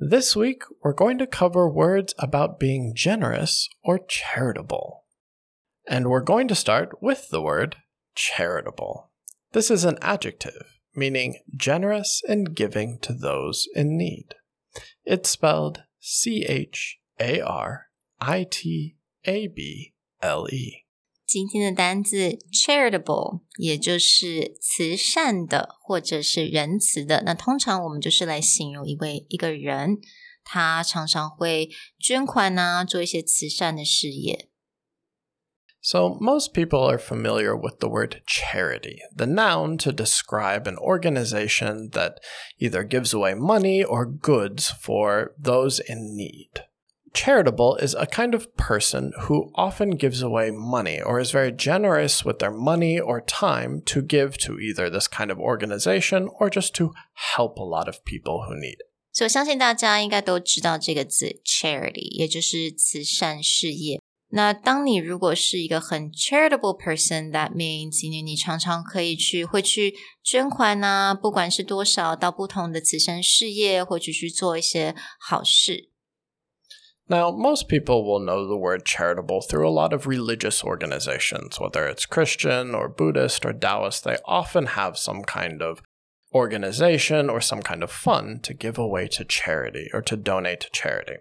This week, we're going to cover words about being generous or charitable. And we're going to start with the word charitable. This is an adjective meaning generous and giving to those in need. It's spelled C H A R I T A B L E. 今天的单字 charitable，也就是慈善的或者是仁慈的。那通常我们就是来形容一位一个人，他常常会捐款呐、做一些慈善的事业。 So, most people are familiar with the word charity, the noun to describe an organization that either gives away money or goods for those in need. Charitable is a kind of person who often gives away money or is very generous with their money or time to give to either this kind of organization or just to help a lot of people who need it. 所以我相信大家应该都知道这个字 charity，也就是慈善事业。那当你如果是一个很 charitable person，that means 你你常常可以去会去捐款呐、不管是多少，到不同的慈善事业，或者去做一些好事。 Now, most people will know the word charitable through a lot of religious organizations, whether it's Christian or Buddhist or Taoist, they often have some kind of organization or some kind of fund to give away to charity or to donate to charity.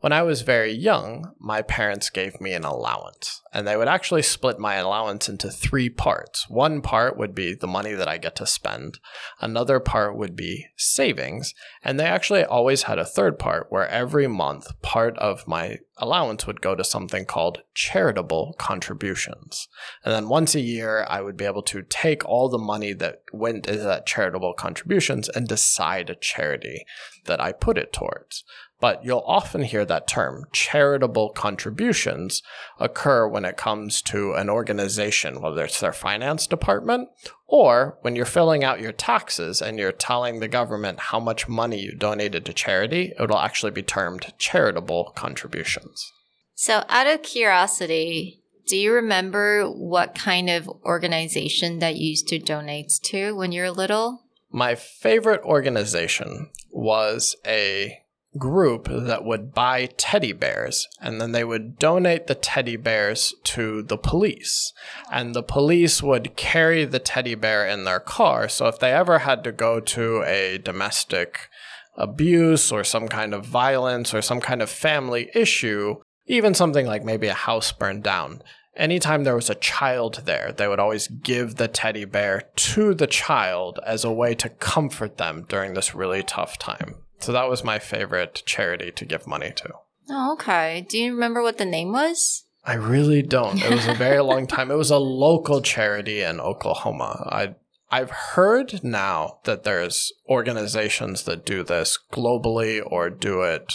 When I was very young, my parents gave me an allowance, and they would actually split my allowance into three parts. One part would be the money that I get to spend, another part would be savings, and they actually always had a third part where every month part of my allowance would go to something called charitable contributions. And then once a year, I would be able to take all the money that went into that charitable contributions and decide a charity that I put it towards. But you'll often hear that term, charitable contributions, occur when it comes to an organization, whether it's their finance department or when you're filling out your taxes and you're telling the government how much money you donated to charity, it'll actually be termed charitable contributions. So, out of curiosity, do you remember what kind of organization that you used to donate to when you were little? My favorite organization was a group that would buy teddy bears and then they would donate the teddy bears to the police. And the police would carry the teddy bear in their car. So if they ever had to go to a domestic abuse or some kind of violence or some kind of family issue, even something like maybe a house burned down, anytime there was a child there, they would always give the teddy bear to the child as a way to comfort them during this really tough time. So that was my favorite charity to give money to. Oh, okay. Do you remember what the name was? I really don't. It was a very long time. It was a local charity in Oklahoma. I I've heard now that there's organizations that do this globally or do it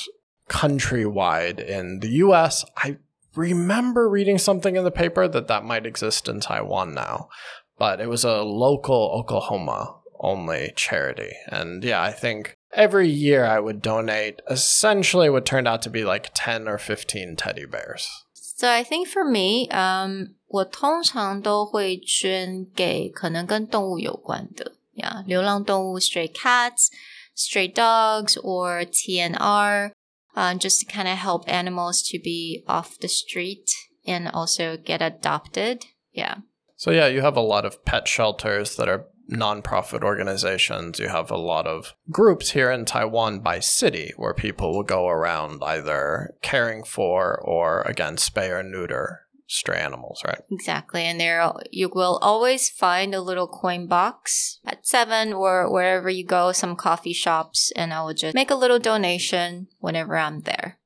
countrywide in the US. I remember reading something in the paper that that might exist in Taiwan now, but it was a local Oklahoma only charity. And yeah, I think every year I would donate essentially what turned out to be like 10 or 15 teddy bears. So I think for me, um, 我通常都会捐给可能跟动物有关的，yeah，流浪动物 stray cats, stray dogs, or TNR, um, just to kind of help animals to be off the street and also get adopted. Yeah. So yeah, you have a lot of pet shelters that are nonprofit organizations. You have a lot of groups here in Taiwan by city where people will go around either caring for or again spay or neuter stray animals, right? Exactly. And there you will always find a little coin box at seven or wherever you go, some coffee shops, and I will just make a little donation whenever I'm there.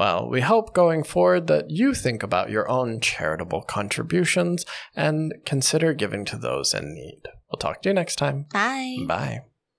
Well, we hope going forward that you think about your own charitable contributions and consider giving to those in need. We'll talk to you next time. Bye. Bye.